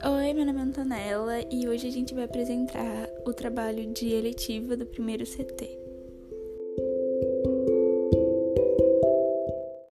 Oi, meu nome é Antonella e hoje a gente vai apresentar o trabalho de eletiva do primeiro CT.